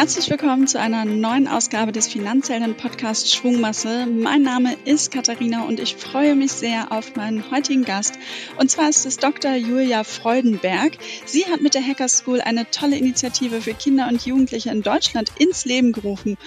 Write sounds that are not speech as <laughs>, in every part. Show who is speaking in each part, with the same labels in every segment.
Speaker 1: Herzlich willkommen zu einer neuen Ausgabe des finanziellen Podcasts Schwungmasse. Mein Name ist Katharina und ich freue mich sehr auf meinen heutigen Gast. Und zwar ist es Dr. Julia Freudenberg. Sie hat mit der Hacker School eine tolle Initiative für Kinder und Jugendliche in Deutschland ins Leben gerufen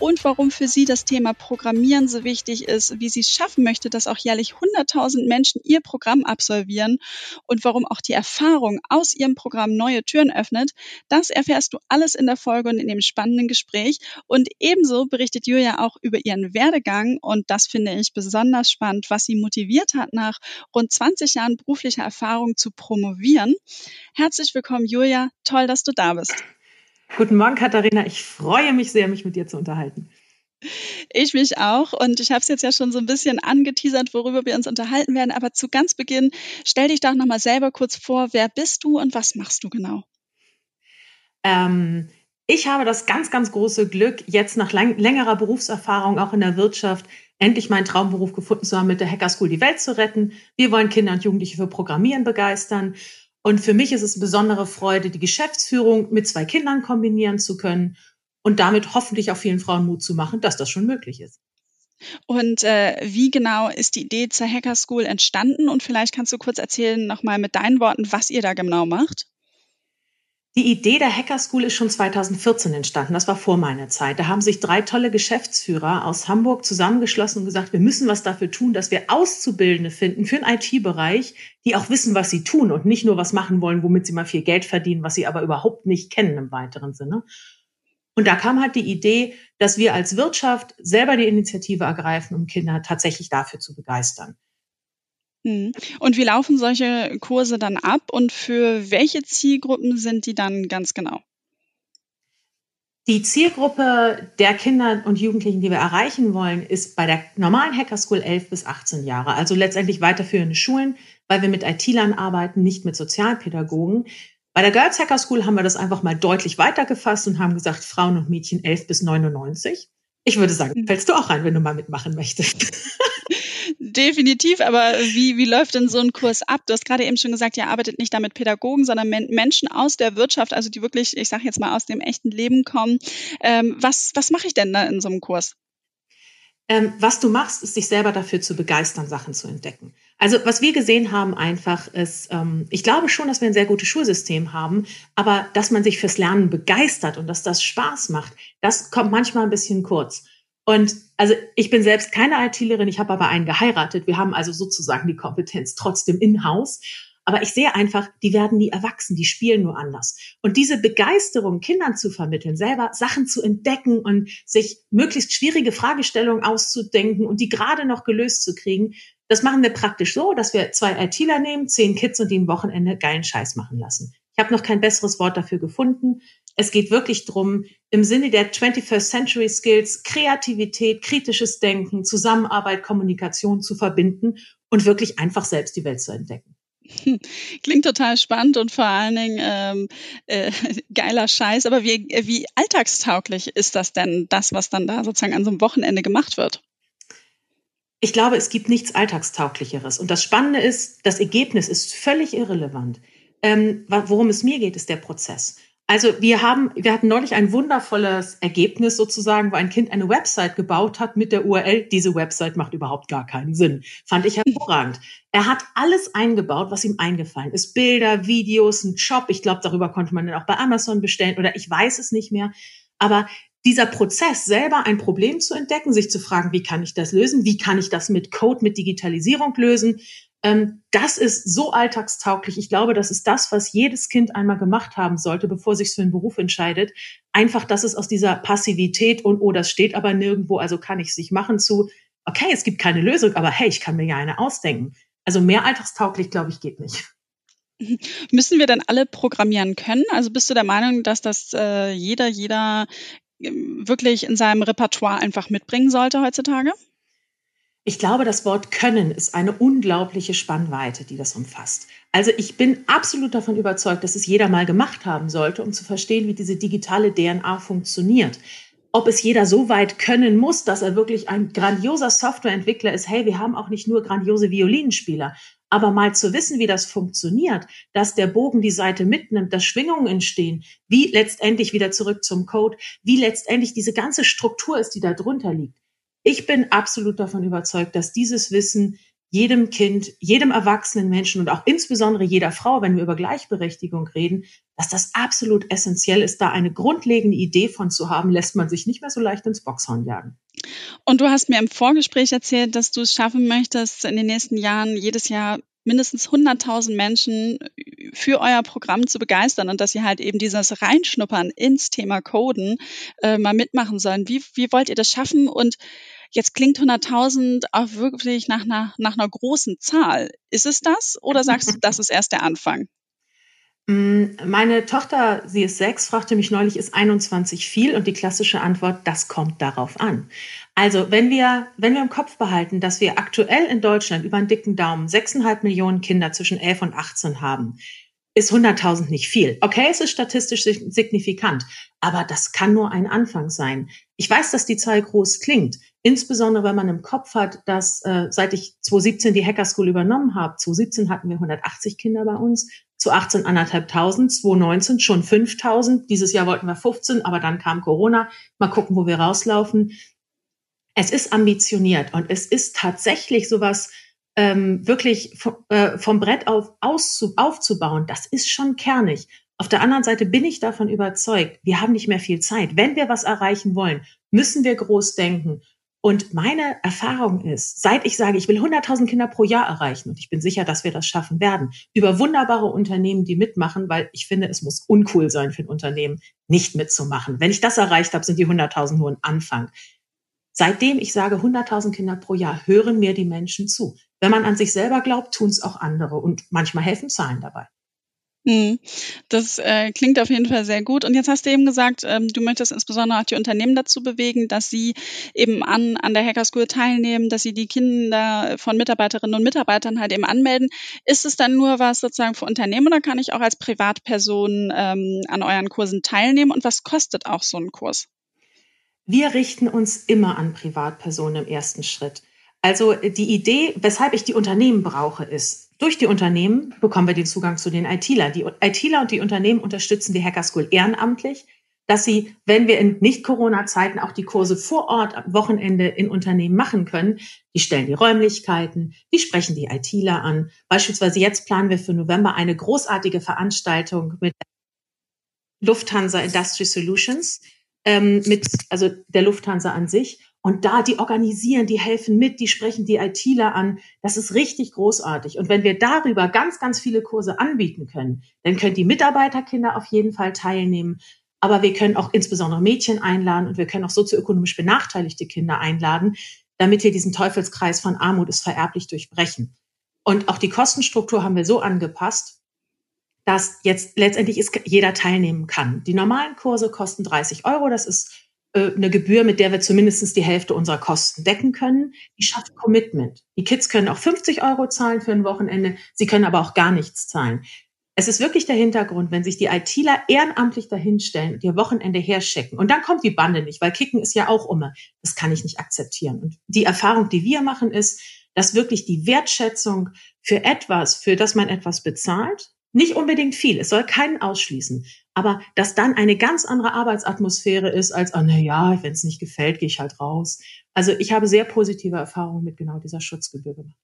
Speaker 1: und warum für sie das Thema Programmieren so wichtig ist, wie sie es schaffen möchte, dass auch jährlich 100.000 Menschen ihr Programm absolvieren und warum auch die Erfahrung aus ihrem Programm neue Türen öffnet. Das erfährst du alles in der Folge und in dem spannenden Gespräch. Und ebenso berichtet Julia auch über ihren Werdegang und das finde ich besonders spannend, was sie motiviert hat, nach rund 20 Jahren beruflicher Erfahrung zu promovieren. Herzlich willkommen, Julia. Toll, dass du da bist.
Speaker 2: Guten Morgen, Katharina. Ich freue mich sehr, mich mit dir zu unterhalten.
Speaker 1: Ich mich auch. Und ich habe es jetzt ja schon so ein bisschen angeteasert, worüber wir uns unterhalten werden. Aber zu ganz Beginn, stell dich doch nochmal selber kurz vor. Wer bist du und was machst du genau?
Speaker 2: Ähm, ich habe das ganz, ganz große Glück, jetzt nach lang, längerer Berufserfahrung auch in der Wirtschaft endlich meinen Traumberuf gefunden zu haben, mit der Hacker School die Welt zu retten. Wir wollen Kinder und Jugendliche für Programmieren begeistern. Und für mich ist es eine besondere Freude, die Geschäftsführung mit zwei Kindern kombinieren zu können und damit hoffentlich auch vielen Frauen Mut zu machen, dass das schon möglich ist.
Speaker 1: Und äh, wie genau ist die Idee zur Hacker School entstanden? Und vielleicht kannst du kurz erzählen, nochmal mit deinen Worten, was ihr da genau macht.
Speaker 2: Die Idee der Hacker School ist schon 2014 entstanden. Das war vor meiner Zeit. Da haben sich drei tolle Geschäftsführer aus Hamburg zusammengeschlossen und gesagt, wir müssen was dafür tun, dass wir Auszubildende finden für den IT-Bereich, die auch wissen, was sie tun und nicht nur was machen wollen, womit sie mal viel Geld verdienen, was sie aber überhaupt nicht kennen im weiteren Sinne. Und da kam halt die Idee, dass wir als Wirtschaft selber die Initiative ergreifen, um Kinder tatsächlich dafür zu begeistern.
Speaker 1: Mhm. Und wie laufen solche Kurse dann ab und für welche Zielgruppen sind die dann ganz genau?
Speaker 2: Die Zielgruppe der Kinder und Jugendlichen, die wir erreichen wollen, ist bei der normalen Hacker School 11 bis 18 Jahre, also letztendlich weiterführende Schulen, weil wir mit IT-Lern arbeiten, nicht mit Sozialpädagogen. Bei der Girls Hacker School haben wir das einfach mal deutlich weitergefasst und haben gesagt, Frauen und Mädchen 11 bis 99. Ich würde sagen, mhm. fällst du auch rein, wenn du mal mitmachen möchtest. <laughs>
Speaker 1: Definitiv, aber wie, wie läuft denn so ein Kurs ab? Du hast gerade eben schon gesagt, ihr arbeitet nicht da mit Pädagogen, sondern Men Menschen aus der Wirtschaft, also die wirklich, ich sage jetzt mal, aus dem echten Leben kommen. Ähm, was was mache ich denn da in so einem Kurs?
Speaker 2: Ähm, was du machst, ist dich selber dafür zu begeistern, Sachen zu entdecken. Also was wir gesehen haben einfach ist, ähm, ich glaube schon, dass wir ein sehr gutes Schulsystem haben, aber dass man sich fürs Lernen begeistert und dass das Spaß macht, das kommt manchmal ein bisschen kurz. Und also ich bin selbst keine IT-Lerin, ich habe aber einen geheiratet. Wir haben also sozusagen die Kompetenz trotzdem in-house. Aber ich sehe einfach, die werden nie erwachsen, die spielen nur anders. Und diese Begeisterung, Kindern zu vermitteln, selber Sachen zu entdecken und sich möglichst schwierige Fragestellungen auszudenken und die gerade noch gelöst zu kriegen, das machen wir praktisch so, dass wir zwei ITler nehmen, zehn Kids und die ein Wochenende geilen Scheiß machen lassen. Ich habe noch kein besseres Wort dafür gefunden. Es geht wirklich drum, im Sinne der 21st Century Skills Kreativität, kritisches Denken, Zusammenarbeit, Kommunikation zu verbinden und wirklich einfach selbst die Welt zu entdecken. <laughs>
Speaker 1: Klingt total spannend und vor allen Dingen ähm, äh, <laughs> geiler Scheiß. Aber wie, wie alltagstauglich ist das denn, das, was dann da sozusagen an so einem Wochenende gemacht wird?
Speaker 2: Ich glaube, es gibt nichts Alltagstauglicheres. Und das Spannende ist, das Ergebnis ist völlig irrelevant. Ähm, worum es mir geht, ist der Prozess. Also wir haben, wir hatten neulich ein wundervolles Ergebnis sozusagen, wo ein Kind eine Website gebaut hat mit der URL. Diese Website macht überhaupt gar keinen Sinn. Fand ich hervorragend. Er hat alles eingebaut, was ihm eingefallen ist. Bilder, Videos, ein Shop. Ich glaube, darüber konnte man dann auch bei Amazon bestellen oder ich weiß es nicht mehr. Aber dieser Prozess, selber ein Problem zu entdecken, sich zu fragen, wie kann ich das lösen? Wie kann ich das mit Code, mit Digitalisierung lösen? Ähm, das ist so alltagstauglich. Ich glaube, das ist das, was jedes Kind einmal gemacht haben sollte, bevor sich für einen Beruf entscheidet. Einfach, dass es aus dieser Passivität und, oh, das steht aber nirgendwo, also kann ich es nicht machen, zu, okay, es gibt keine Lösung, aber hey, ich kann mir ja eine ausdenken. Also mehr alltagstauglich, glaube ich, geht nicht. <laughs>
Speaker 1: Müssen wir dann alle programmieren können? Also bist du der Meinung, dass das äh, jeder, jeder äh, wirklich in seinem Repertoire einfach mitbringen sollte heutzutage?
Speaker 2: Ich glaube, das Wort können ist eine unglaubliche Spannweite, die das umfasst. Also ich bin absolut davon überzeugt, dass es jeder mal gemacht haben sollte, um zu verstehen, wie diese digitale DNA funktioniert. Ob es jeder so weit können muss, dass er wirklich ein grandioser Softwareentwickler ist, hey, wir haben auch nicht nur grandiose Violinspieler. Aber mal zu wissen, wie das funktioniert, dass der Bogen die Seite mitnimmt, dass Schwingungen entstehen, wie letztendlich wieder zurück zum Code, wie letztendlich diese ganze Struktur ist, die da drunter liegt. Ich bin absolut davon überzeugt, dass dieses Wissen jedem Kind, jedem erwachsenen Menschen und auch insbesondere jeder Frau, wenn wir über Gleichberechtigung reden, dass das absolut essentiell ist, da eine grundlegende Idee von zu haben, lässt man sich nicht mehr so leicht ins Boxhorn jagen.
Speaker 1: Und du hast mir im Vorgespräch erzählt, dass du es schaffen möchtest, in den nächsten Jahren jedes Jahr mindestens 100.000 Menschen für euer Programm zu begeistern und dass sie halt eben dieses Reinschnuppern ins Thema Coden äh, mal mitmachen sollen. Wie, wie wollt ihr das schaffen und Jetzt klingt 100.000 auch wirklich nach einer, nach einer großen Zahl. Ist es das oder sagst du, das ist erst der Anfang?
Speaker 2: Mm, meine Tochter, sie ist sechs, fragte mich neulich, ist 21 viel? Und die klassische Antwort, das kommt darauf an. Also, wenn wir, wenn wir im Kopf behalten, dass wir aktuell in Deutschland über einen dicken Daumen 6,5 Millionen Kinder zwischen 11 und 18 haben, ist 100.000 nicht viel. Okay, es ist statistisch signifikant, aber das kann nur ein Anfang sein. Ich weiß, dass die Zahl groß klingt, insbesondere wenn man im Kopf hat, dass äh, seit ich 2017 die Hacker School übernommen habe, 2017 hatten wir 180 Kinder bei uns, zu 18 anderthalbtausend, 2019 schon 5000, dieses Jahr wollten wir 15, aber dann kam Corona. Mal gucken, wo wir rauslaufen. Es ist ambitioniert und es ist tatsächlich sowas, ähm, wirklich äh, vom Brett auf auszu, aufzubauen, das ist schon kernig. Auf der anderen Seite bin ich davon überzeugt, wir haben nicht mehr viel Zeit. Wenn wir was erreichen wollen, müssen wir groß denken. Und meine Erfahrung ist, seit ich sage, ich will 100.000 Kinder pro Jahr erreichen, und ich bin sicher, dass wir das schaffen werden, über wunderbare Unternehmen, die mitmachen, weil ich finde, es muss uncool sein für ein Unternehmen, nicht mitzumachen. Wenn ich das erreicht habe, sind die 100.000 nur ein Anfang. Seitdem ich sage 100.000 Kinder pro Jahr, hören mir die Menschen zu. Wenn man an sich selber glaubt, tun es auch andere und manchmal helfen Zahlen dabei.
Speaker 1: Hm. Das äh, klingt auf jeden Fall sehr gut. Und jetzt hast du eben gesagt, ähm, du möchtest insbesondere auch die Unternehmen dazu bewegen, dass sie eben an, an der Hacker School teilnehmen, dass sie die Kinder von Mitarbeiterinnen und Mitarbeitern halt eben anmelden. Ist es dann nur was sozusagen für Unternehmen oder kann ich auch als Privatperson ähm, an euren Kursen teilnehmen? Und was kostet auch so ein Kurs?
Speaker 2: Wir richten uns immer an Privatpersonen im ersten Schritt. Also die Idee, weshalb ich die Unternehmen brauche, ist, durch die Unternehmen bekommen wir den Zugang zu den ITler. Die ITler und die Unternehmen unterstützen die Hacker School ehrenamtlich, dass sie, wenn wir in Nicht-Corona-Zeiten auch die Kurse vor Ort am Wochenende in Unternehmen machen können, die stellen die Räumlichkeiten, die sprechen die ITler an. Beispielsweise jetzt planen wir für November eine großartige Veranstaltung mit Lufthansa Industry Solutions, ähm, mit, also der Lufthansa an sich. Und da, die organisieren, die helfen mit, die sprechen die ITler an. Das ist richtig großartig. Und wenn wir darüber ganz, ganz viele Kurse anbieten können, dann können die Mitarbeiterkinder auf jeden Fall teilnehmen. Aber wir können auch insbesondere Mädchen einladen und wir können auch sozioökonomisch benachteiligte Kinder einladen, damit wir diesen Teufelskreis von Armut ist vererblich durchbrechen. Und auch die Kostenstruktur haben wir so angepasst, dass jetzt letztendlich ist, jeder teilnehmen kann. Die normalen Kurse kosten 30 Euro. Das ist eine Gebühr, mit der wir zumindest die Hälfte unserer Kosten decken können. Die schafft Commitment. Die Kids können auch 50 Euro zahlen für ein Wochenende. Sie können aber auch gar nichts zahlen. Es ist wirklich der Hintergrund, wenn sich die ITler ehrenamtlich dahinstellen und ihr Wochenende herschicken. Und dann kommt die Bande nicht, weil Kicken ist ja auch immer. Das kann ich nicht akzeptieren. Und die Erfahrung, die wir machen, ist, dass wirklich die Wertschätzung für etwas, für das man etwas bezahlt, nicht unbedingt viel, es soll keinen ausschließen, aber dass dann eine ganz andere Arbeitsatmosphäre ist als, oh, na ja, wenn es nicht gefällt, gehe ich halt raus. Also ich habe sehr positive Erfahrungen mit genau dieser Schutzgebühr gemacht.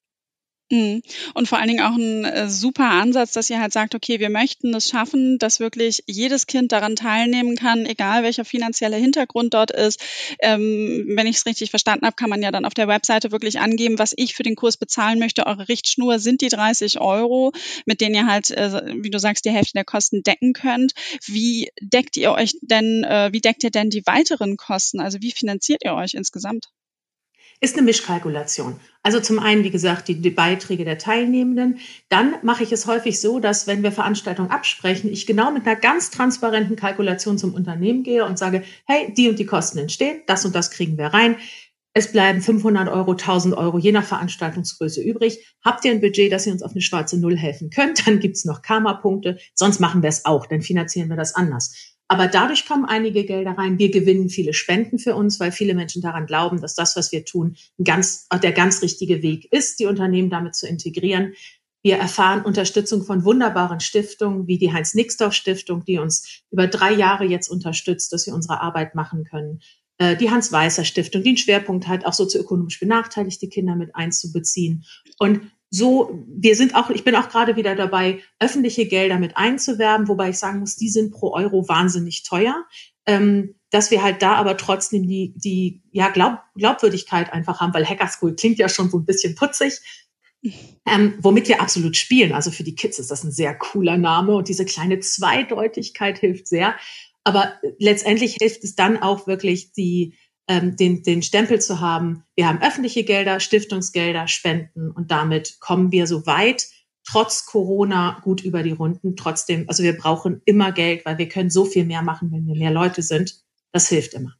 Speaker 1: Mhm. Und vor allen Dingen auch ein äh, super Ansatz, dass ihr halt sagt, okay, wir möchten es schaffen, dass wirklich jedes Kind daran teilnehmen kann, egal welcher finanzielle Hintergrund dort ist. Ähm, wenn ich es richtig verstanden habe, kann man ja dann auf der Webseite wirklich angeben, was ich für den Kurs bezahlen möchte. Eure Richtschnur sind die 30 Euro, mit denen ihr halt, äh, wie du sagst, die Hälfte der Kosten decken könnt. Wie deckt ihr euch denn, äh, wie deckt ihr denn die weiteren Kosten? Also wie finanziert ihr euch insgesamt?
Speaker 2: Ist eine Mischkalkulation. Also zum einen, wie gesagt, die, die, Beiträge der Teilnehmenden. Dann mache ich es häufig so, dass wenn wir Veranstaltungen absprechen, ich genau mit einer ganz transparenten Kalkulation zum Unternehmen gehe und sage, hey, die und die Kosten entstehen, das und das kriegen wir rein. Es bleiben 500 Euro, 1000 Euro, je nach Veranstaltungsgröße übrig. Habt ihr ein Budget, dass ihr uns auf eine schwarze Null helfen könnt, <laughs> dann gibt's noch Karma-Punkte. Sonst machen wir es auch, dann finanzieren wir das anders. Aber dadurch kommen einige Gelder rein. Wir gewinnen viele Spenden für uns, weil viele Menschen daran glauben, dass das, was wir tun, ganz, der ganz richtige Weg ist, die Unternehmen damit zu integrieren. Wir erfahren Unterstützung von wunderbaren Stiftungen wie die Heinz-Nixdorf-Stiftung, die uns über drei Jahre jetzt unterstützt, dass wir unsere Arbeit machen können. Äh, die Hans-Weißer-Stiftung, die einen Schwerpunkt hat, auch sozioökonomisch benachteiligte Kinder mit einzubeziehen. Und so, wir sind auch, ich bin auch gerade wieder dabei, öffentliche Gelder mit einzuwerben, wobei ich sagen muss, die sind pro Euro wahnsinnig teuer. Ähm, dass wir halt da aber trotzdem die, die ja, Glaub, Glaubwürdigkeit einfach haben, weil Hacker School klingt ja schon so ein bisschen putzig. Ähm, womit wir absolut spielen. Also für die Kids ist das ein sehr cooler Name und diese kleine Zweideutigkeit hilft sehr. Aber letztendlich hilft es dann auch wirklich, die, ähm, den, den Stempel zu haben. Wir haben öffentliche Gelder, Stiftungsgelder, Spenden und damit kommen wir so weit, trotz Corona gut über die Runden. Trotzdem, also wir brauchen immer Geld, weil wir können so viel mehr machen, wenn wir mehr Leute sind. Das hilft immer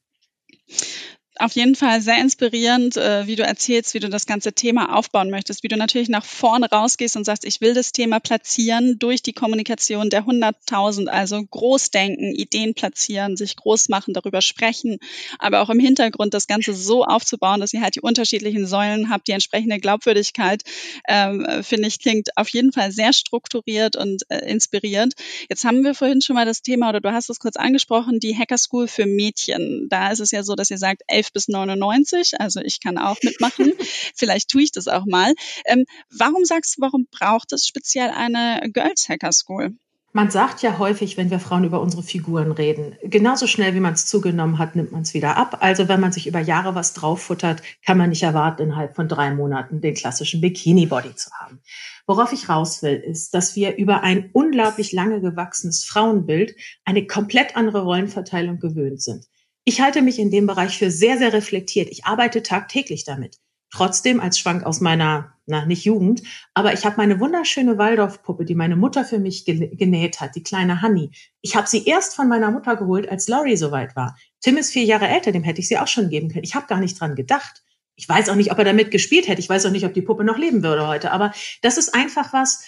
Speaker 1: auf jeden Fall sehr inspirierend, äh, wie du erzählst, wie du das ganze Thema aufbauen möchtest, wie du natürlich nach vorne rausgehst und sagst, ich will das Thema platzieren durch die Kommunikation der 100.000, also Großdenken, Ideen platzieren, sich groß machen, darüber sprechen, aber auch im Hintergrund das Ganze so aufzubauen, dass ihr halt die unterschiedlichen Säulen habt, die entsprechende Glaubwürdigkeit, ähm, finde ich, klingt auf jeden Fall sehr strukturiert und äh, inspirierend. Jetzt haben wir vorhin schon mal das Thema, oder du hast es kurz angesprochen, die Hacker School für Mädchen. Da ist es ja so, dass ihr sagt, 11 bis 99. Also ich kann auch mitmachen. <laughs> Vielleicht tue ich das auch mal. Ähm, warum sagst du, warum braucht es speziell eine Girls Hacker School?
Speaker 2: Man sagt ja häufig, wenn wir Frauen über unsere Figuren reden, genauso schnell wie man es zugenommen hat, nimmt man es wieder ab. Also wenn man sich über Jahre was drauffuttert, kann man nicht erwarten, innerhalb von drei Monaten den klassischen Bikini-Body zu haben. Worauf ich raus will, ist, dass wir über ein unglaublich lange gewachsenes Frauenbild eine komplett andere Rollenverteilung gewöhnt sind. Ich halte mich in dem Bereich für sehr, sehr reflektiert. Ich arbeite tagtäglich damit. Trotzdem als Schwank aus meiner, na, nicht Jugend, aber ich habe meine wunderschöne Waldorfpuppe, die meine Mutter für mich genäht hat, die kleine Honey. Ich habe sie erst von meiner Mutter geholt, als Laurie soweit war. Tim ist vier Jahre älter, dem hätte ich sie auch schon geben können. Ich habe gar nicht dran gedacht. Ich weiß auch nicht, ob er damit gespielt hätte. Ich weiß auch nicht, ob die Puppe noch leben würde heute. Aber das ist einfach was,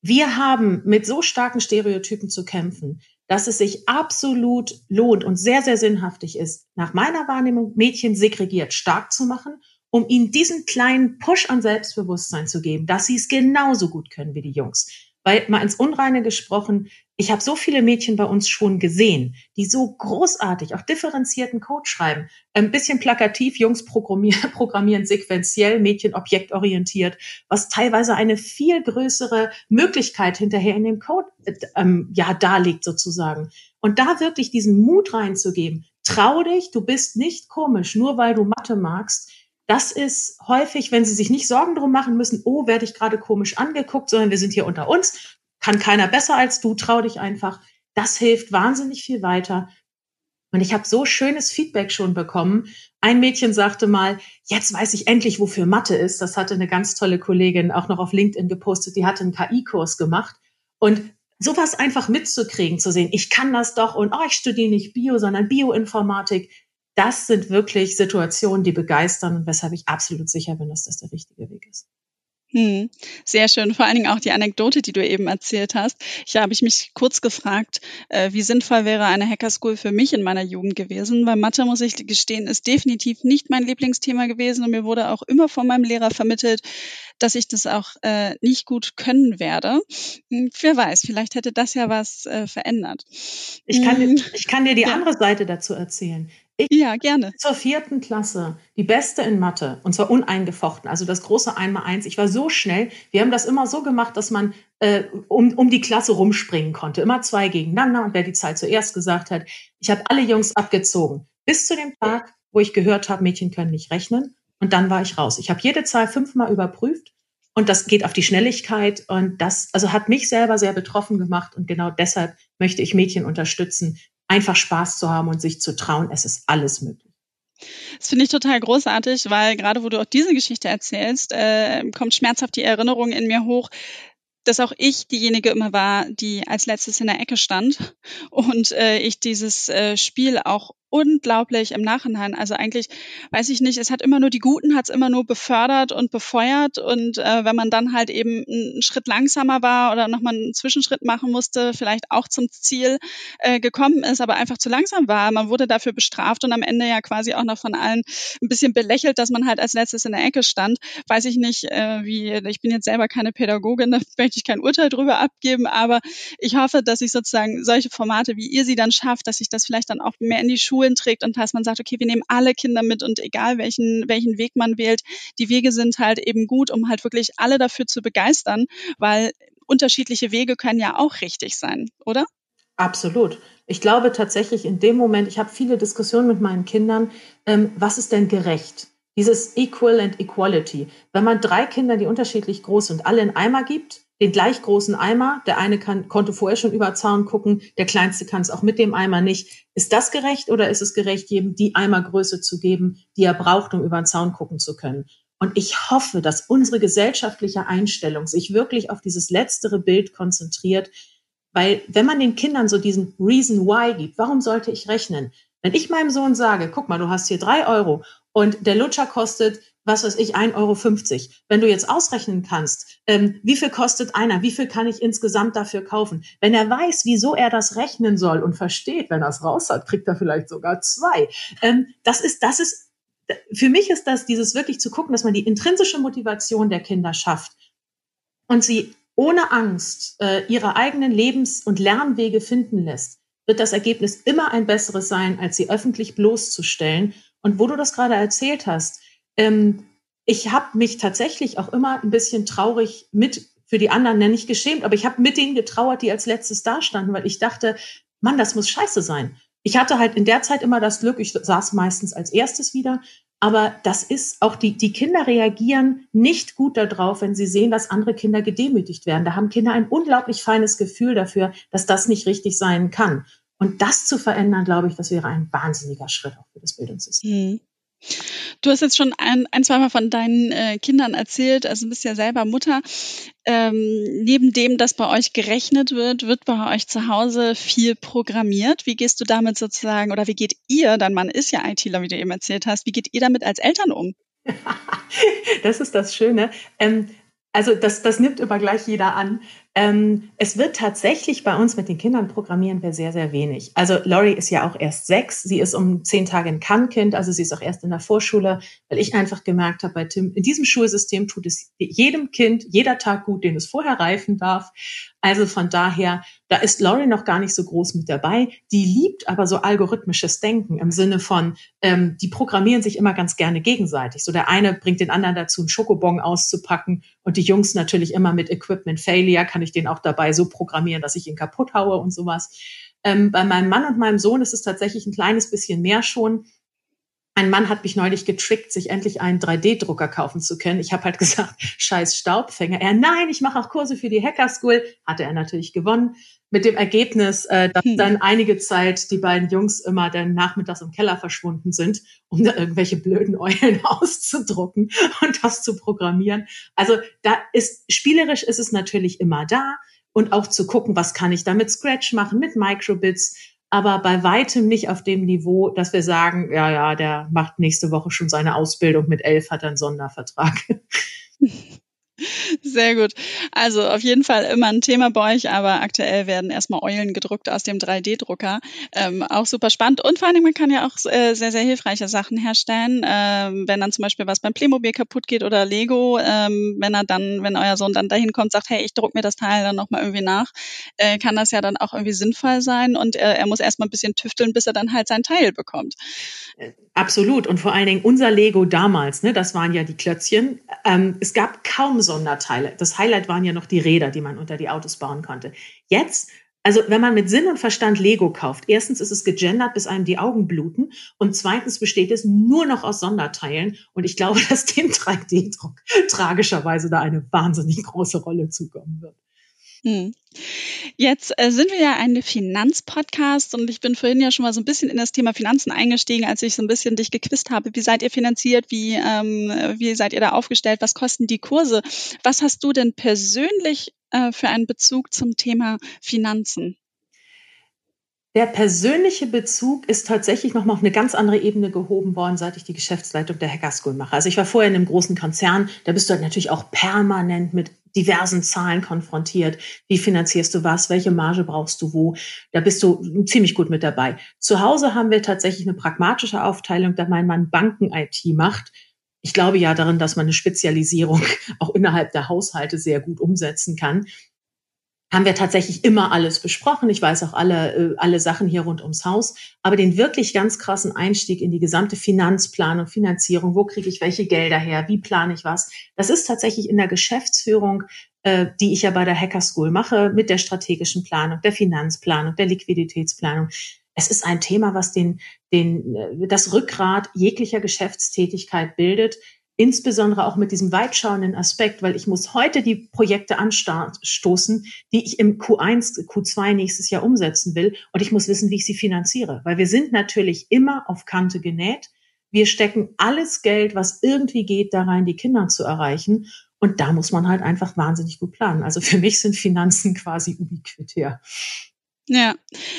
Speaker 2: wir haben mit so starken Stereotypen zu kämpfen, dass es sich absolut lohnt und sehr, sehr sinnhaftig ist, nach meiner Wahrnehmung Mädchen segregiert stark zu machen, um ihnen diesen kleinen Push an Selbstbewusstsein zu geben, dass sie es genauso gut können wie die Jungs. Weil mal ins Unreine gesprochen, ich habe so viele Mädchen bei uns schon gesehen, die so großartig auch differenzierten Code schreiben. Ein bisschen plakativ, Jungs programmieren, <laughs> programmieren sequenziell, Mädchen objektorientiert, was teilweise eine viel größere Möglichkeit hinterher in dem Code ähm, ja darlegt sozusagen. Und da wirklich diesen Mut reinzugeben, trau dich, du bist nicht komisch, nur weil du Mathe magst, das ist häufig, wenn sie sich nicht Sorgen drum machen müssen, oh, werde ich gerade komisch angeguckt, sondern wir sind hier unter uns, kann keiner besser als du, trau dich einfach. Das hilft wahnsinnig viel weiter. Und ich habe so schönes Feedback schon bekommen. Ein Mädchen sagte mal, jetzt weiß ich endlich, wofür Mathe ist. Das hatte eine ganz tolle Kollegin auch noch auf LinkedIn gepostet. Die hatte einen KI-Kurs gemacht. Und sowas einfach mitzukriegen, zu sehen, ich kann das doch und oh, ich studiere nicht Bio, sondern Bioinformatik das sind wirklich Situationen, die begeistern und weshalb ich absolut sicher bin, dass das der richtige Weg ist.
Speaker 1: Hm, sehr schön. Vor allen Dingen auch die Anekdote, die du eben erzählt hast. Ich habe ich mich kurz gefragt, äh, wie sinnvoll wäre eine Hackerschool für mich in meiner Jugend gewesen, weil Mathe, muss ich gestehen, ist definitiv nicht mein Lieblingsthema gewesen und mir wurde auch immer von meinem Lehrer vermittelt, dass ich das auch äh, nicht gut können werde. Hm, wer weiß, vielleicht hätte das ja was äh, verändert.
Speaker 2: Ich kann, hm. ich kann dir die ja. andere Seite dazu erzählen. Ich
Speaker 1: ja, gerne.
Speaker 2: Zur vierten Klasse, die beste in Mathe, und zwar uneingefochten, also das große Einmal-Eins. Ich war so schnell, wir haben das immer so gemacht, dass man äh, um, um die Klasse rumspringen konnte. Immer zwei gegeneinander und wer die Zahl zuerst gesagt hat. Ich habe alle Jungs abgezogen. Bis zu dem Tag, wo ich gehört habe, Mädchen können nicht rechnen. Und dann war ich raus. Ich habe jede Zahl fünfmal überprüft und das geht auf die Schnelligkeit und das also hat mich selber sehr betroffen gemacht und genau deshalb möchte ich Mädchen unterstützen, einfach Spaß zu haben und sich zu trauen. Es ist alles möglich.
Speaker 1: Das finde ich total großartig, weil gerade wo du auch diese Geschichte erzählst, äh, kommt schmerzhaft die Erinnerung in mir hoch, dass auch ich diejenige immer war, die als letztes in der Ecke stand und äh, ich dieses äh, Spiel auch unglaublich im Nachhinein. Also eigentlich, weiß ich nicht, es hat immer nur die Guten, hat es immer nur befördert und befeuert. Und äh, wenn man dann halt eben einen Schritt langsamer war oder nochmal einen Zwischenschritt machen musste, vielleicht auch zum Ziel äh, gekommen ist, aber einfach zu langsam war, man wurde dafür bestraft und am Ende ja quasi auch noch von allen ein bisschen belächelt, dass man halt als letztes in der Ecke stand. Weiß ich nicht, äh, wie, ich bin jetzt selber keine Pädagogin, <laughs> da möchte ich kein Urteil drüber abgeben, aber ich hoffe, dass ich sozusagen solche Formate, wie ihr sie dann schafft, dass sich das vielleicht dann auch mehr in die Schule Schulen trägt und dass man sagt, okay, wir nehmen alle Kinder mit und egal welchen, welchen Weg man wählt, die Wege sind halt eben gut, um halt wirklich alle dafür zu begeistern, weil unterschiedliche Wege können ja auch richtig sein, oder?
Speaker 2: Absolut. Ich glaube tatsächlich in dem Moment, ich habe viele Diskussionen mit meinen Kindern, ähm, was ist denn gerecht? Dieses Equal and Equality. Wenn man drei Kinder, die unterschiedlich groß sind, alle in Eimer gibt, den gleich großen Eimer. Der eine kann, konnte vorher schon über Zaun gucken, der kleinste kann es auch mit dem Eimer nicht. Ist das gerecht oder ist es gerecht, jedem die Eimergröße zu geben, die er braucht, um über den Zaun gucken zu können? Und ich hoffe, dass unsere gesellschaftliche Einstellung sich wirklich auf dieses letztere Bild konzentriert, weil wenn man den Kindern so diesen Reason Why gibt, warum sollte ich rechnen? Wenn ich meinem Sohn sage, guck mal, du hast hier drei Euro und der Lutscher kostet was weiß ich, 1,50 Euro. Wenn du jetzt ausrechnen kannst, ähm, wie viel kostet einer, wie viel kann ich insgesamt dafür kaufen? Wenn er weiß, wieso er das rechnen soll und versteht, wenn er es raus hat, kriegt er vielleicht sogar zwei. Ähm, das ist, das ist, für mich ist das dieses wirklich zu gucken, dass man die intrinsische Motivation der Kinder schafft und sie ohne Angst äh, ihre eigenen Lebens- und Lernwege finden lässt, wird das Ergebnis immer ein besseres sein, als sie öffentlich bloßzustellen. Und wo du das gerade erzählt hast, ähm, ich habe mich tatsächlich auch immer ein bisschen traurig mit für die anderen, nenne ich geschämt, aber ich habe mit denen getrauert, die als letztes dastanden, weil ich dachte, Mann, das muss scheiße sein. Ich hatte halt in der Zeit immer das Glück, ich saß meistens als erstes wieder, aber das ist auch die, die Kinder reagieren nicht gut darauf, wenn sie sehen, dass andere Kinder gedemütigt werden. Da haben Kinder ein unglaublich feines Gefühl dafür, dass das nicht richtig sein kann. Und das zu verändern, glaube ich, das wäre ein wahnsinniger Schritt auch für das Bildungssystem. Mhm.
Speaker 1: Du hast jetzt schon ein, ein zweimal von deinen äh, Kindern erzählt, also du bist ja selber Mutter. Ähm, neben dem, dass bei euch gerechnet wird, wird bei euch zu Hause viel programmiert. Wie gehst du damit sozusagen, oder wie geht ihr, dein Mann ist ja ITler, wie du eben erzählt hast, wie geht ihr damit als Eltern um? <laughs>
Speaker 2: das ist das Schöne. Ähm, also das, das nimmt immer gleich jeder an. Ähm, es wird tatsächlich bei uns mit den Kindern programmieren wir sehr, sehr wenig. Also Lori ist ja auch erst sechs. Sie ist um zehn Tage ein Kannkind, also sie ist auch erst in der Vorschule, weil ich einfach gemerkt habe, bei Tim, in diesem Schulsystem tut es jedem Kind jeder Tag gut, den es vorher reifen darf. Also von daher, da ist Laurie noch gar nicht so groß mit dabei. Die liebt aber so algorithmisches Denken im Sinne von, ähm, die programmieren sich immer ganz gerne gegenseitig. So der eine bringt den anderen dazu, einen Schokobon auszupacken und die Jungs natürlich immer mit Equipment Failure, kann ich den auch dabei so programmieren, dass ich ihn kaputt haue und sowas. Ähm, bei meinem Mann und meinem Sohn ist es tatsächlich ein kleines bisschen mehr schon. Ein Mann hat mich neulich getrickt, sich endlich einen 3D-Drucker kaufen zu können. Ich habe halt <laughs> gesagt, scheiß Staubfänger. Er, nein, ich mache auch Kurse für die Hacker School. Hatte er natürlich gewonnen. Mit dem Ergebnis, äh, dass hm. dann einige Zeit die beiden Jungs immer dann nachmittags im Keller verschwunden sind, um da irgendwelche blöden Eulen <laughs> auszudrucken und das zu programmieren. Also da ist, spielerisch ist es natürlich immer da. Und auch zu gucken, was kann ich da mit Scratch machen, mit Microbits aber bei weitem nicht auf dem Niveau, dass wir sagen, ja, ja, der macht nächste Woche schon seine Ausbildung mit elf, hat einen Sondervertrag. <laughs>
Speaker 1: Sehr gut. Also auf jeden Fall immer ein Thema bei euch, aber aktuell werden erstmal Eulen gedruckt aus dem 3D-Drucker. Ähm, auch super spannend. Und vor allem, man kann ja auch äh, sehr, sehr hilfreiche Sachen herstellen. Ähm, wenn dann zum Beispiel was beim Playmobil kaputt geht oder Lego, ähm, wenn er dann, wenn euer Sohn dann dahin kommt, sagt, hey, ich druck mir das Teil dann nochmal irgendwie nach, äh, kann das ja dann auch irgendwie sinnvoll sein und er, er muss erstmal ein bisschen tüfteln, bis er dann halt sein Teil bekommt.
Speaker 2: Absolut. Und vor allen Dingen unser Lego damals, ne, das waren ja die Klötzchen. Ähm, es gab kaum Sonderteile. Das Highlight waren ja noch die Räder, die man unter die Autos bauen konnte. Jetzt, also wenn man mit Sinn und Verstand Lego kauft, erstens ist es gegendert, bis einem die Augen bluten. Und zweitens besteht es nur noch aus Sonderteilen. Und ich glaube, <laughs> dass dem 3D-Druck tragischerweise da eine wahnsinnig große Rolle zukommen wird.
Speaker 1: Hm. Jetzt äh, sind wir ja ein Finanzpodcast und ich bin vorhin ja schon mal so ein bisschen in das Thema Finanzen eingestiegen, als ich so ein bisschen dich gequizt habe. Wie seid ihr finanziert? Wie, ähm, wie seid ihr da aufgestellt? Was kosten die Kurse? Was hast du denn persönlich äh, für einen Bezug zum Thema Finanzen?
Speaker 2: Der persönliche Bezug ist tatsächlich nochmal auf eine ganz andere Ebene gehoben worden, seit ich die Geschäftsleitung der Hacker School mache. Also ich war vorher in einem großen Konzern, da bist du halt natürlich auch permanent mit diversen Zahlen konfrontiert. Wie finanzierst du was? Welche Marge brauchst du wo? Da bist du ziemlich gut mit dabei. Zu Hause haben wir tatsächlich eine pragmatische Aufteilung, da mein Mann Banken-IT macht. Ich glaube ja darin, dass man eine Spezialisierung <laughs> auch innerhalb der Haushalte sehr gut umsetzen kann haben wir tatsächlich immer alles besprochen. Ich weiß auch alle, äh, alle Sachen hier rund ums Haus. Aber den wirklich ganz krassen Einstieg in die gesamte Finanzplanung, Finanzierung, wo kriege ich welche Gelder her, wie plane ich was, das ist tatsächlich in der Geschäftsführung, äh, die ich ja bei der Hacker School mache, mit der strategischen Planung, der Finanzplanung, der Liquiditätsplanung. Es ist ein Thema, was den, den, äh, das Rückgrat jeglicher Geschäftstätigkeit bildet insbesondere auch mit diesem weitschauenden Aspekt, weil ich muss heute die Projekte anstoßen, die ich im Q1, Q2 nächstes Jahr umsetzen will und ich muss wissen, wie ich sie finanziere, weil wir sind natürlich immer auf Kante genäht. Wir stecken alles Geld, was irgendwie geht, da rein, die Kinder zu erreichen. Und da muss man halt einfach wahnsinnig gut planen. Also für mich sind Finanzen quasi ubiquitär.
Speaker 1: Ja,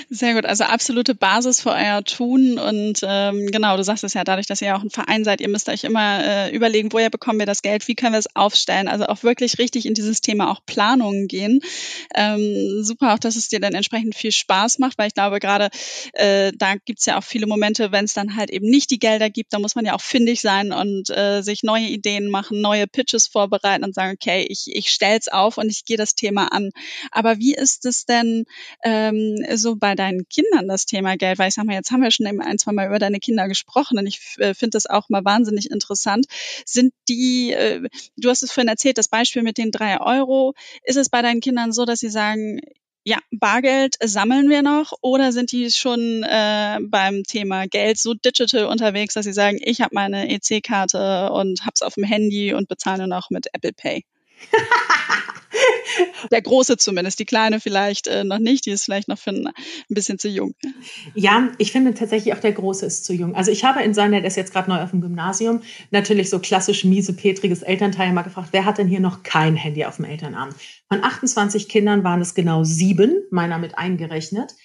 Speaker 1: sehr gut. Also absolute Basis für euer Tun. Und ähm, genau, du sagst es ja, dadurch, dass ihr auch ein Verein seid, ihr müsst euch immer äh, überlegen, woher bekommen wir das Geld, wie können wir es aufstellen. Also auch wirklich richtig in dieses Thema auch Planungen gehen. Ähm, super auch, dass es dir dann entsprechend viel Spaß macht, weil ich glaube, gerade äh, da gibt's ja auch viele Momente, wenn es dann halt eben nicht die Gelder gibt, da muss man ja auch findig sein und äh, sich neue Ideen machen, neue Pitches vorbereiten und sagen, okay, ich, ich stell's auf und ich gehe das Thema an. Aber wie ist es denn? Ähm, ähm, so bei deinen Kindern das Thema Geld? Weil ich sag mal, jetzt haben wir schon ein, zwei Mal über deine Kinder gesprochen und ich äh, finde das auch mal wahnsinnig interessant. Sind die, äh, du hast es vorhin erzählt, das Beispiel mit den drei Euro. Ist es bei deinen Kindern so, dass sie sagen, ja, Bargeld sammeln wir noch oder sind die schon äh, beim Thema Geld so digital unterwegs, dass sie sagen, ich habe meine EC-Karte und hab's auf dem Handy und bezahle noch mit Apple Pay? <laughs> <laughs> Der Große zumindest, die Kleine vielleicht äh, noch nicht, die ist vielleicht noch für ein, ein, bisschen zu jung.
Speaker 2: Ja, ich finde tatsächlich auch der Große ist zu jung. Also ich habe in seiner, der ist jetzt gerade neu auf dem Gymnasium, natürlich so klassisch miese, petriges Elternteil mal gefragt, wer hat denn hier noch kein Handy auf dem Elternabend? Von 28 Kindern waren es genau sieben, meiner mit eingerechnet.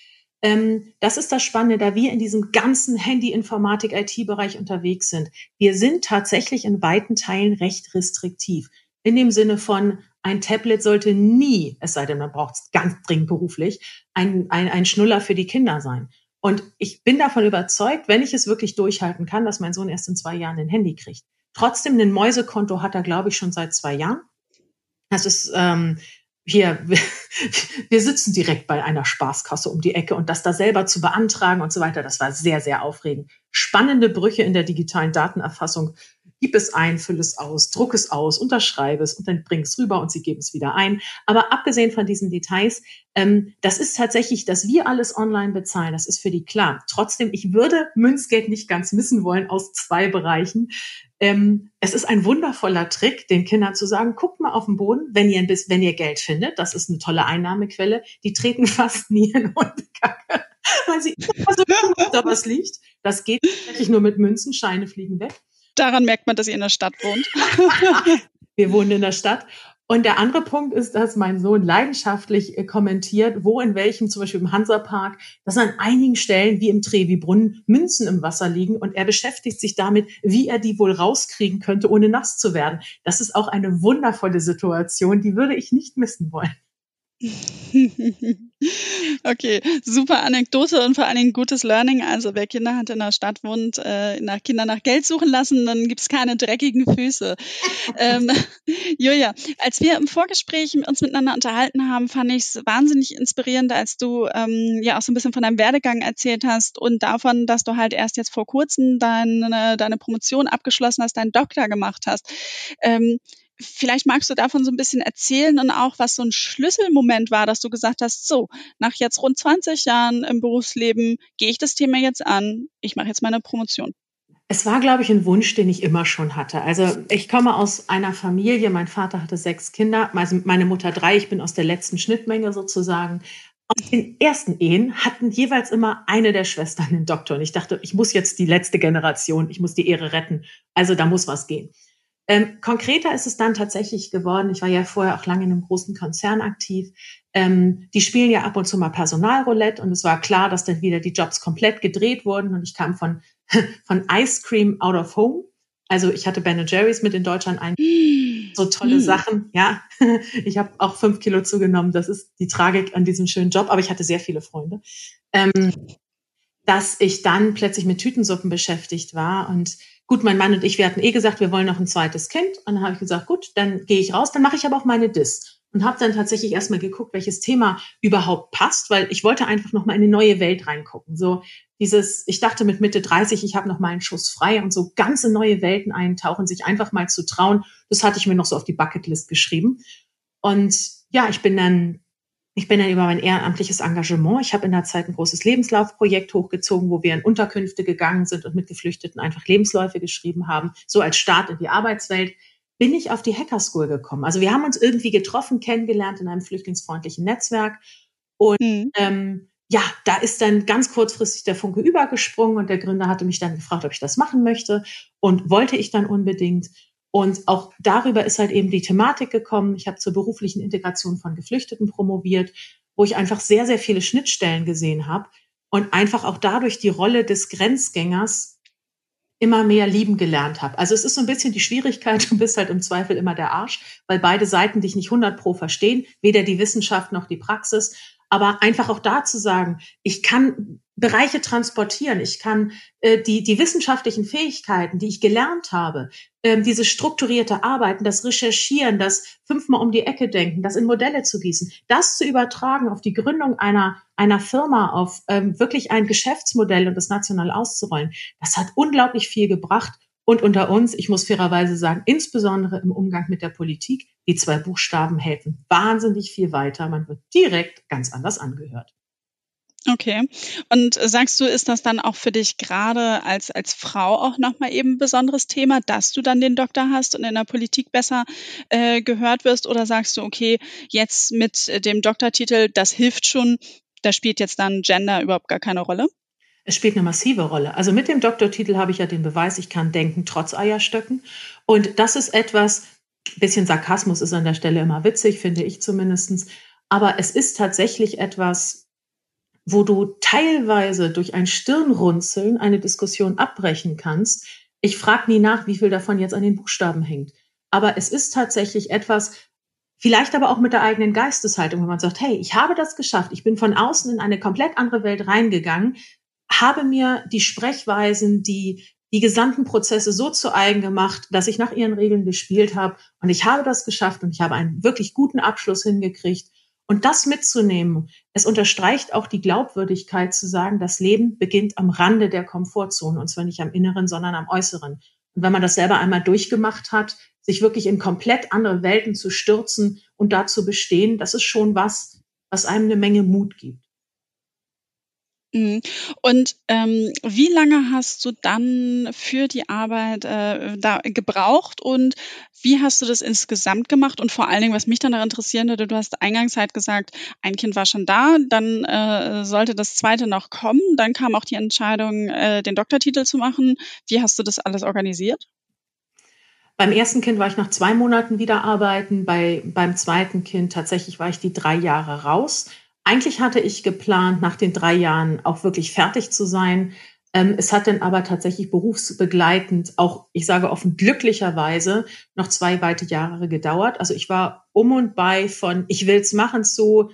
Speaker 2: Ähm, das ist das Spannende, da wir in diesem ganzen Handy-Informatik-IT-Bereich unterwegs sind. Wir sind tatsächlich in weiten Teilen recht restriktiv. In dem Sinne von, ein Tablet sollte nie, es sei denn, man braucht es ganz dringend beruflich, ein, ein, ein Schnuller für die Kinder sein. Und ich bin davon überzeugt, wenn ich es wirklich durchhalten kann, dass mein Sohn erst in zwei Jahren ein Handy kriegt. Trotzdem, ein Mäusekonto hat er, glaube ich, schon seit zwei Jahren. Das ist ähm, hier, <laughs> wir sitzen direkt bei einer Spaßkasse um die Ecke und das da selber zu beantragen und so weiter, das war sehr, sehr aufregend. Spannende Brüche in der digitalen Datenerfassung gib es ein, füll es aus, druck es aus, unterschreibe es und dann bring es rüber und sie geben es wieder ein. Aber abgesehen von diesen Details, ähm, das ist tatsächlich, dass wir alles online bezahlen, das ist für die klar. Trotzdem, ich würde Münzgeld nicht ganz missen wollen aus zwei Bereichen. Ähm, es ist ein wundervoller Trick, den Kindern zu sagen, guckt mal auf den Boden, wenn ihr, bisschen, wenn ihr Geld findet, das ist eine tolle Einnahmequelle, die treten <laughs> fast nie in Hundekacke, weil sie immer so <laughs> ob da was liegt. Das geht tatsächlich nur mit Münzen, Scheine fliegen weg.
Speaker 1: Daran merkt man, dass ihr in der Stadt wohnt. <laughs>
Speaker 2: Wir wohnen in der Stadt. Und der andere Punkt ist, dass mein Sohn leidenschaftlich äh, kommentiert, wo in welchem, zum Beispiel im Hansapark, dass an einigen Stellen wie im Trevi-Brunnen Münzen im Wasser liegen und er beschäftigt sich damit, wie er die wohl rauskriegen könnte, ohne nass zu werden. Das ist auch eine wundervolle Situation, die würde ich nicht missen wollen. <laughs>
Speaker 1: Okay, super Anekdote und vor allen Dingen gutes Learning. Also wer Kinder hat in der Stadt wohnt, äh, nach Kinder nach Geld suchen lassen, dann gibt's keine dreckigen Füße. <laughs> ähm, Julia, als wir im Vorgespräch uns miteinander unterhalten haben, fand ich es wahnsinnig inspirierend, als du ähm, ja auch so ein bisschen von deinem Werdegang erzählt hast und davon, dass du halt erst jetzt vor kurzem deine, deine Promotion abgeschlossen hast, deinen Doktor gemacht hast. Ähm, Vielleicht magst du davon so ein bisschen erzählen und auch, was so ein Schlüsselmoment war, dass du gesagt hast, so, nach jetzt rund 20 Jahren im Berufsleben gehe ich das Thema jetzt an, ich mache jetzt meine Promotion.
Speaker 2: Es war, glaube ich, ein Wunsch, den ich immer schon hatte. Also ich komme aus einer Familie, mein Vater hatte sechs Kinder, also meine Mutter drei, ich bin aus der letzten Schnittmenge sozusagen. Aus den ersten Ehen hatten jeweils immer eine der Schwestern einen Doktor. Und ich dachte, ich muss jetzt die letzte Generation, ich muss die Ehre retten. Also da muss was gehen. Ähm, konkreter ist es dann tatsächlich geworden. Ich war ja vorher auch lange in einem großen Konzern aktiv. Ähm, die spielen ja ab und zu mal Personalroulette und es war klar, dass dann wieder die Jobs komplett gedreht wurden und ich kam von, <laughs> von Ice Cream out of home. Also ich hatte Ben Jerry's mit in Deutschland ein. So tolle mm. Sachen, ja. <laughs> Ich habe auch fünf Kilo zugenommen. Das ist die Tragik an diesem schönen Job, aber ich hatte sehr viele Freunde. Ähm, dass ich dann plötzlich mit Tütensuppen beschäftigt war und Gut, mein Mann und ich, wir hatten eh gesagt, wir wollen noch ein zweites Kind. Und dann habe ich gesagt, gut, dann gehe ich raus, dann mache ich aber auch meine Dis. Und habe dann tatsächlich erstmal geguckt, welches Thema überhaupt passt, weil ich wollte einfach noch mal in eine neue Welt reingucken. So dieses, ich dachte mit Mitte 30, ich habe noch mal einen Schuss frei und so ganze neue Welten eintauchen, sich einfach mal zu trauen. Das hatte ich mir noch so auf die Bucketlist geschrieben. Und ja, ich bin dann ich bin dann über mein ehrenamtliches Engagement. Ich habe in der Zeit ein großes Lebenslaufprojekt hochgezogen, wo wir in Unterkünfte gegangen sind und mit Geflüchteten einfach Lebensläufe geschrieben haben, so als Start in die Arbeitswelt. Bin ich auf die Hacker School gekommen. Also wir haben uns irgendwie getroffen, kennengelernt in einem flüchtlingsfreundlichen Netzwerk. Und mhm. ähm, ja, da ist dann ganz kurzfristig der Funke übergesprungen und der Gründer hatte mich dann gefragt, ob ich das machen möchte und wollte ich dann unbedingt. Und auch darüber ist halt eben die Thematik gekommen. Ich habe zur beruflichen Integration von Geflüchteten promoviert, wo ich einfach sehr, sehr viele Schnittstellen gesehen habe und einfach auch dadurch die Rolle des Grenzgängers immer mehr lieben gelernt habe. Also es ist so ein bisschen die Schwierigkeit, <laughs> du bist halt im Zweifel immer der Arsch, weil beide Seiten dich nicht 100 pro verstehen, weder die Wissenschaft noch die Praxis. Aber einfach auch da zu sagen, ich kann Bereiche transportieren. Ich kann äh, die, die wissenschaftlichen Fähigkeiten, die ich gelernt habe, ähm, dieses strukturierte Arbeiten, das Recherchieren, das fünfmal um die Ecke denken, das in Modelle zu gießen, das zu übertragen auf die Gründung einer, einer Firma, auf ähm, wirklich ein Geschäftsmodell und das national auszurollen, das hat unglaublich viel gebracht. Und unter uns, ich muss fairerweise sagen, insbesondere im Umgang mit der Politik, die zwei Buchstaben helfen wahnsinnig viel weiter. Man wird direkt ganz anders angehört.
Speaker 1: Okay. Und sagst du, ist das dann auch für dich gerade als, als Frau auch nochmal eben ein besonderes Thema, dass du dann den Doktor hast und in der Politik besser äh, gehört wirst? Oder sagst du, okay, jetzt mit dem Doktortitel, das hilft schon, da spielt jetzt dann Gender überhaupt gar keine Rolle?
Speaker 2: Es spielt eine massive Rolle. Also mit dem Doktortitel habe ich ja den Beweis, ich kann denken trotz Eierstöcken. Und das ist etwas, bisschen Sarkasmus ist an der Stelle immer witzig, finde ich zumindestens. Aber es ist tatsächlich etwas, wo du teilweise durch ein Stirnrunzeln eine Diskussion abbrechen kannst. Ich frage nie nach, wie viel davon jetzt an den Buchstaben hängt. Aber es ist tatsächlich etwas, vielleicht aber auch mit der eigenen Geisteshaltung, wenn man sagt, hey, ich habe das geschafft, ich bin von außen in eine komplett andere Welt reingegangen, habe mir die Sprechweisen, die die gesamten Prozesse so zu eigen gemacht, dass ich nach ihren Regeln gespielt habe und ich habe das geschafft und ich habe einen wirklich guten Abschluss hingekriegt und das mitzunehmen, es unterstreicht auch die Glaubwürdigkeit zu sagen, das Leben beginnt am Rande der Komfortzone und zwar nicht am Inneren, sondern am Äußeren. Und wenn man das selber einmal durchgemacht hat, sich wirklich in komplett andere Welten zu stürzen und da zu bestehen, das ist schon was, was einem eine Menge Mut gibt.
Speaker 1: Mhm. Und ähm, wie lange hast du dann für die Arbeit äh, da gebraucht und wie hast du das insgesamt gemacht? Und vor allen Dingen, was mich dann daran interessieren würde, du hast eingangs halt gesagt, ein Kind war schon da, dann äh, sollte das zweite noch kommen, dann kam auch die Entscheidung, äh, den Doktortitel zu machen. Wie hast du das alles organisiert?
Speaker 2: Beim ersten Kind war ich nach zwei Monaten wieder arbeiten, bei, beim zweiten Kind tatsächlich war ich die drei Jahre raus. Eigentlich hatte ich geplant, nach den drei Jahren auch wirklich fertig zu sein. Ähm, es hat dann aber tatsächlich berufsbegleitend auch, ich sage offen, glücklicherweise noch zwei weitere Jahre gedauert. Also ich war um und bei von, ich will's machen zu,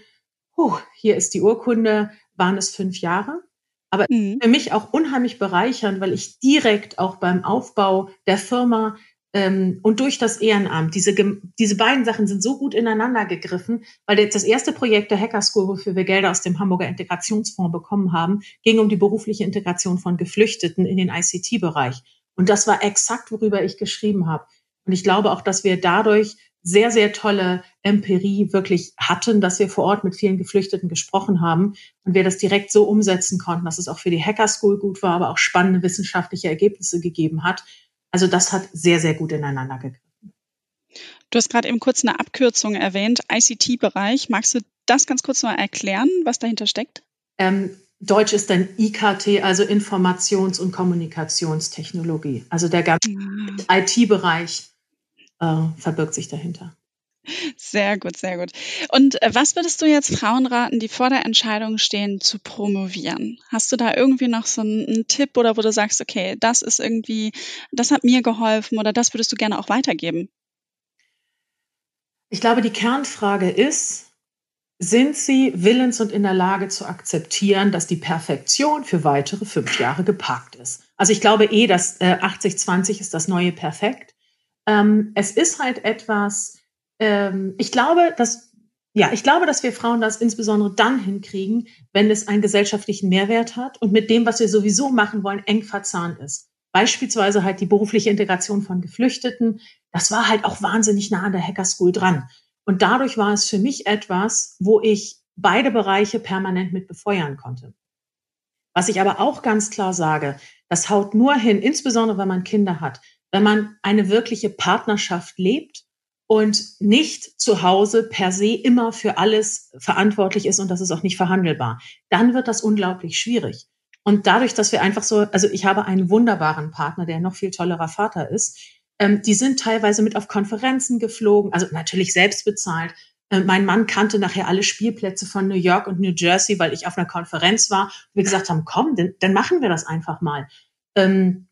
Speaker 2: huh, hier ist die Urkunde, waren es fünf Jahre. Aber mhm. für mich auch unheimlich bereichernd, weil ich direkt auch beim Aufbau der Firma und durch das Ehrenamt. Diese, diese beiden Sachen sind so gut ineinander gegriffen, weil jetzt das erste Projekt der Hacker School, wofür wir Gelder aus dem Hamburger Integrationsfonds bekommen haben, ging um die berufliche Integration von Geflüchteten in den ICT-Bereich. Und das war exakt, worüber ich geschrieben habe. Und ich glaube auch, dass wir dadurch sehr, sehr tolle Empirie wirklich hatten, dass wir vor Ort mit vielen Geflüchteten gesprochen haben und wir das direkt so umsetzen konnten, dass es auch für die Hacker School gut war, aber auch spannende wissenschaftliche Ergebnisse gegeben hat. Also das hat sehr, sehr gut ineinander gegriffen.
Speaker 1: Du hast gerade eben kurz eine Abkürzung erwähnt, ICT-Bereich. Magst du das ganz kurz mal erklären, was dahinter steckt?
Speaker 2: Ähm, Deutsch ist dann IKT, also Informations- und Kommunikationstechnologie. Also der ganze ah. IT-Bereich äh, verbirgt sich dahinter.
Speaker 1: Sehr gut, sehr gut. Und äh, was würdest du jetzt Frauen raten, die vor der Entscheidung stehen, zu promovieren? Hast du da irgendwie noch so einen, einen, Tipp oder wo du sagst, okay, das ist irgendwie, das hat mir geholfen oder das würdest du gerne auch weitergeben?
Speaker 2: Ich glaube, die Kernfrage ist, sind sie willens und in der Lage zu akzeptieren, dass die Perfektion für weitere fünf Jahre geparkt ist? Also ich glaube eh, dass äh, 80-20 ist das neue Perfekt. Ähm, es ist halt etwas, ähm, ich glaube, dass ja, ich glaube, dass wir Frauen das insbesondere dann hinkriegen, wenn es einen gesellschaftlichen Mehrwert hat und mit dem, was wir sowieso machen wollen, eng verzahnt ist. Beispielsweise halt die berufliche Integration von Geflüchteten. Das war halt auch wahnsinnig nah an der Hacker School dran. Und dadurch war es für mich etwas, wo ich beide Bereiche permanent mit befeuern konnte. Was ich aber auch ganz klar sage, das haut nur hin, insbesondere wenn man Kinder hat, wenn man eine wirkliche Partnerschaft lebt und nicht zu Hause per se immer für alles verantwortlich ist und das ist auch nicht verhandelbar, dann wird das unglaublich schwierig. Und dadurch, dass wir einfach so, also ich habe einen wunderbaren Partner, der noch viel tollerer Vater ist, ähm, die sind teilweise mit auf Konferenzen geflogen, also natürlich selbst bezahlt. Äh, mein Mann kannte nachher alle Spielplätze von New York und New Jersey, weil ich auf einer Konferenz war. Wir gesagt haben, komm, dann, dann machen wir das einfach mal. Ähm,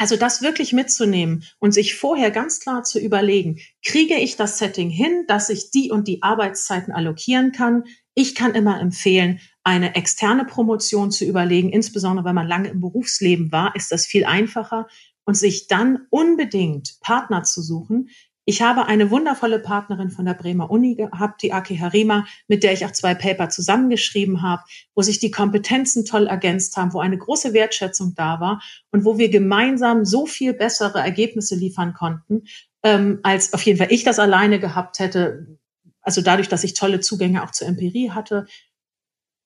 Speaker 2: also das wirklich mitzunehmen und sich vorher ganz klar zu überlegen, kriege ich das Setting hin, dass ich die und die Arbeitszeiten allokieren kann? Ich kann immer empfehlen, eine externe Promotion zu überlegen, insbesondere wenn man lange im Berufsleben war, ist das viel einfacher und sich dann unbedingt Partner zu suchen, ich habe eine wundervolle Partnerin von der Bremer Uni gehabt, die Aki Harima, mit der ich auch zwei Paper zusammengeschrieben habe, wo sich die Kompetenzen toll ergänzt haben, wo eine große Wertschätzung da war und wo wir gemeinsam so viel bessere Ergebnisse liefern konnten, ähm, als auf jeden Fall ich das alleine gehabt hätte. Also dadurch, dass ich tolle Zugänge auch zur Empirie hatte,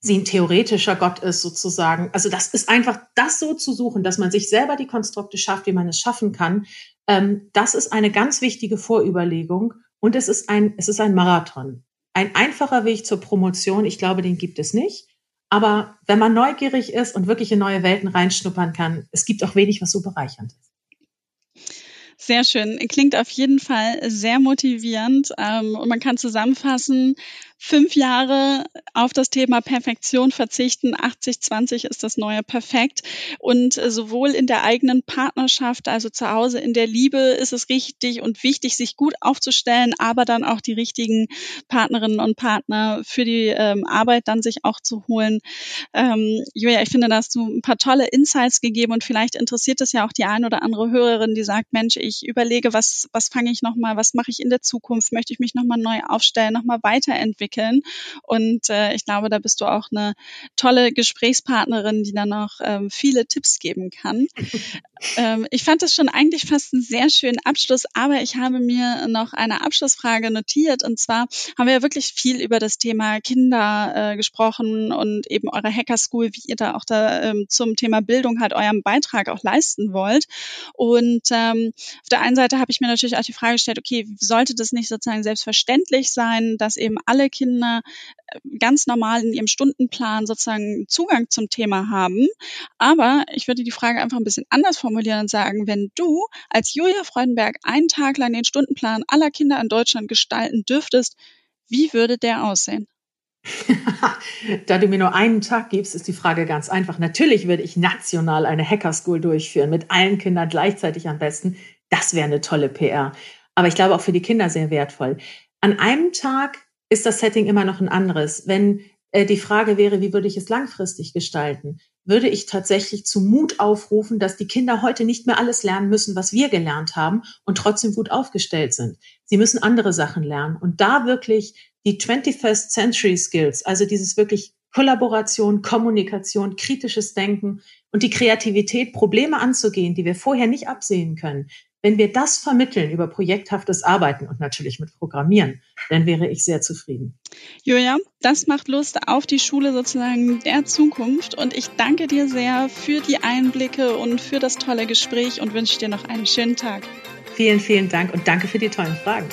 Speaker 2: sie ein theoretischer Gott ist sozusagen. Also das ist einfach das so zu suchen, dass man sich selber die Konstrukte schafft, wie man es schaffen kann, ähm, das ist eine ganz wichtige Vorüberlegung und es ist ein, es ist ein Marathon. Ein einfacher Weg zur Promotion, ich glaube, den gibt es nicht. Aber wenn man neugierig ist und wirklich in neue Welten reinschnuppern kann, es gibt auch wenig, was so bereichernd ist.
Speaker 1: Sehr schön. Klingt auf jeden Fall sehr motivierend. Ähm, und man kann zusammenfassen, fünf Jahre auf das Thema Perfektion verzichten. 80-20 ist das neue Perfekt. Und sowohl in der eigenen Partnerschaft, also zu Hause in der Liebe, ist es richtig und wichtig, sich gut aufzustellen, aber dann auch die richtigen Partnerinnen und Partner für die ähm, Arbeit dann sich auch zu holen. Ähm, Julia, ich finde, da hast du ein paar tolle Insights gegeben und vielleicht interessiert es ja auch die ein oder andere Hörerin, die sagt, Mensch, ich überlege, was, was fange ich nochmal, was mache ich in der Zukunft? Möchte ich mich nochmal neu aufstellen, nochmal weiterentwickeln? Und äh, ich glaube, da bist du auch eine tolle Gesprächspartnerin, die dann noch ähm, viele Tipps geben kann. Ähm, ich fand das schon eigentlich fast einen sehr schönen Abschluss, aber ich habe mir noch eine Abschlussfrage notiert. Und zwar haben wir ja wirklich viel über das Thema Kinder äh, gesprochen und eben eure Hacker School, wie ihr da auch da ähm, zum Thema Bildung halt euren Beitrag auch leisten wollt. Und ähm, auf der einen Seite habe ich mir natürlich auch die Frage gestellt, okay, sollte das nicht sozusagen selbstverständlich sein, dass eben alle Kinder ganz normal in ihrem Stundenplan sozusagen Zugang zum Thema haben. Aber ich würde die Frage einfach ein bisschen anders formulieren und sagen, wenn du als Julia Freudenberg einen Tag lang den Stundenplan aller Kinder in Deutschland gestalten dürftest, wie würde der aussehen? <laughs>
Speaker 2: da du mir nur einen Tag gibst, ist die Frage ganz einfach. Natürlich würde ich national eine Hacker School durchführen, mit allen Kindern gleichzeitig am besten. Das wäre eine tolle PR. Aber ich glaube auch für die Kinder sehr wertvoll. An einem Tag ist das Setting immer noch ein anderes. Wenn äh, die Frage wäre, wie würde ich es langfristig gestalten, würde ich tatsächlich zu Mut aufrufen, dass die Kinder heute nicht mehr alles lernen müssen, was wir gelernt haben und trotzdem gut aufgestellt sind. Sie müssen andere Sachen lernen und da wirklich die 21st Century Skills, also dieses wirklich Kollaboration, Kommunikation, kritisches Denken und die Kreativität, Probleme anzugehen, die wir vorher nicht absehen können. Wenn wir das vermitteln über projekthaftes Arbeiten und natürlich mit Programmieren, dann wäre ich sehr zufrieden.
Speaker 1: Julia, das macht Lust auf die Schule sozusagen der Zukunft und ich danke dir sehr für die Einblicke und für das tolle Gespräch und wünsche dir noch einen schönen Tag.
Speaker 2: Vielen, vielen Dank und danke für die tollen Fragen.